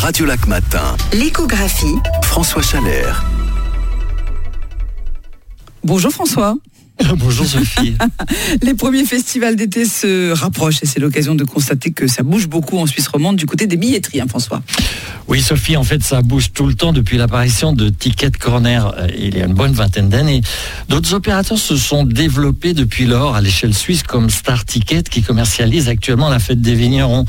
Radio Lac Matin. L'échographie. François Chalère. Bonjour François. Bonjour Sophie. Les premiers festivals d'été se rapprochent et c'est l'occasion de constater que ça bouge beaucoup en Suisse romande du côté des billetteries, hein, François. Oui Sophie, en fait ça bouge tout le temps depuis l'apparition de Ticket Corner euh, il y a une bonne vingtaine d'années. D'autres opérateurs se sont développés depuis lors à l'échelle suisse comme Star Ticket qui commercialise actuellement la fête des vignerons.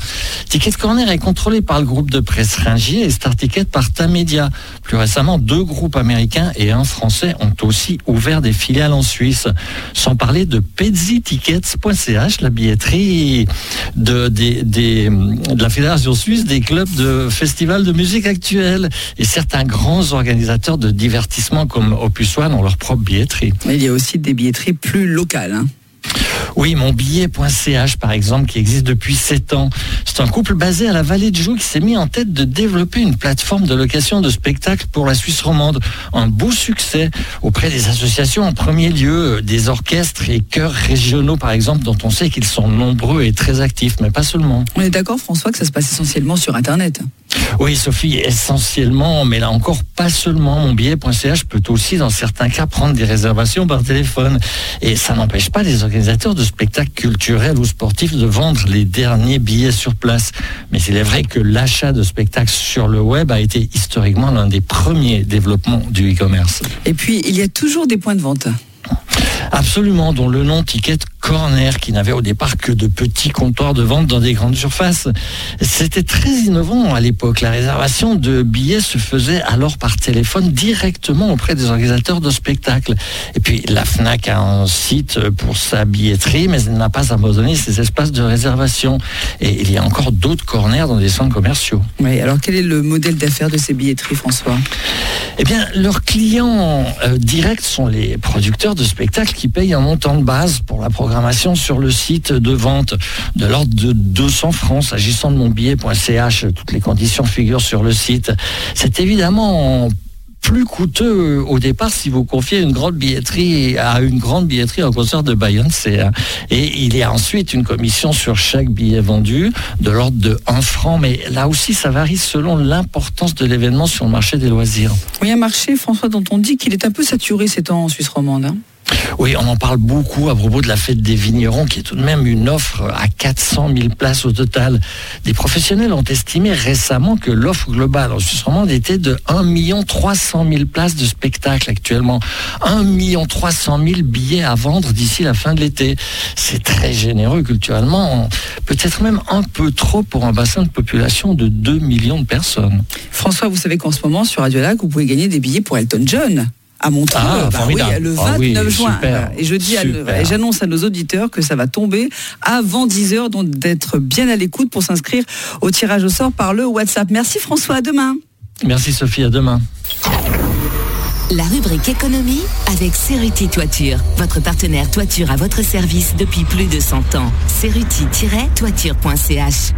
Ticket Corner est contrôlé par le groupe de presse Ringier et Star Ticket par Tamedia. Plus récemment, deux groupes américains et un français ont aussi ouvert des filiales en Suisse sans parler de pedzitickets.ch, la billetterie de, la Fédération suisse des clubs de festivals de musique actuelle. Et certains grands organisateurs de divertissement comme Opus One ont leur propre billetterie. Il y a aussi des billetteries plus locales. Hein. Oui, mon billet.ch par exemple, qui existe depuis 7 ans. C'est un couple basé à la vallée de Joux qui s'est mis en tête de développer une plateforme de location de spectacles pour la Suisse romande. Un beau succès auprès des associations en premier lieu, des orchestres et chœurs régionaux par exemple, dont on sait qu'ils sont nombreux et très actifs, mais pas seulement. On est d'accord François que ça se passe essentiellement sur Internet oui, Sophie, essentiellement, mais là encore, pas seulement. Mon billet.ch peut aussi, dans certains cas, prendre des réservations par téléphone. Et ça n'empêche pas les organisateurs de spectacles culturels ou sportifs de vendre les derniers billets sur place. Mais il est vrai que l'achat de spectacles sur le web a été historiquement l'un des premiers développements du e-commerce. Et puis, il y a toujours des points de vente. Absolument, dont le nom Ticket Corner, qui n'avait au départ que de petits comptoirs de vente dans des grandes surfaces. C'était très innovant à l'époque. La réservation de billets se faisait alors par téléphone directement auprès des organisateurs de spectacles. Et puis la FNAC a un site pour sa billetterie, mais elle n'a pas abandonné ses espaces de réservation. Et il y a encore d'autres corners dans des centres commerciaux. Oui, alors quel est le modèle d'affaires de ces billetteries, François? Eh bien, leurs clients euh, directs sont les producteurs de spectacles qui payent un montant de base pour la programmation sur le site de vente de l'ordre de 200 francs. S'agissant de mon billet.ch, toutes les conditions figurent sur le site. C'est évidemment plus coûteux au départ si vous confiez une grande billetterie à une grande billetterie en concert de Beyoncé. Et il y a ensuite une commission sur chaque billet vendu de l'ordre de 1 franc. Mais là aussi, ça varie selon l'importance de l'événement sur le marché des loisirs. Oui, un marché, François, dont on dit qu'il est un peu saturé ces temps en Suisse romande. Hein. Oui, on en parle beaucoup à propos de la fête des vignerons, qui est tout de même une offre à 400 000 places au total. Des professionnels ont estimé récemment que l'offre globale en Suisse romande était de 1 300 000 places de spectacle actuellement. 1 300 000 billets à vendre d'ici la fin de l'été. C'est très généreux culturellement, peut-être même un peu trop pour un bassin de population de 2 millions de personnes. François, vous savez qu'en ce moment, sur Radio Lac, vous pouvez gagner des billets pour Elton John à Montreux. Ah, bah oui, le 29 ah juin. et je dis, j'annonce à nos auditeurs que ça va tomber avant 10 h donc d'être bien à l'écoute pour s'inscrire au tirage au sort par le WhatsApp. Merci François, à demain. Merci Sophie, à demain. La rubrique économie avec Ceruti Toiture, votre partenaire toiture à votre service depuis plus de 100 ans. Ceruti-toiture.ch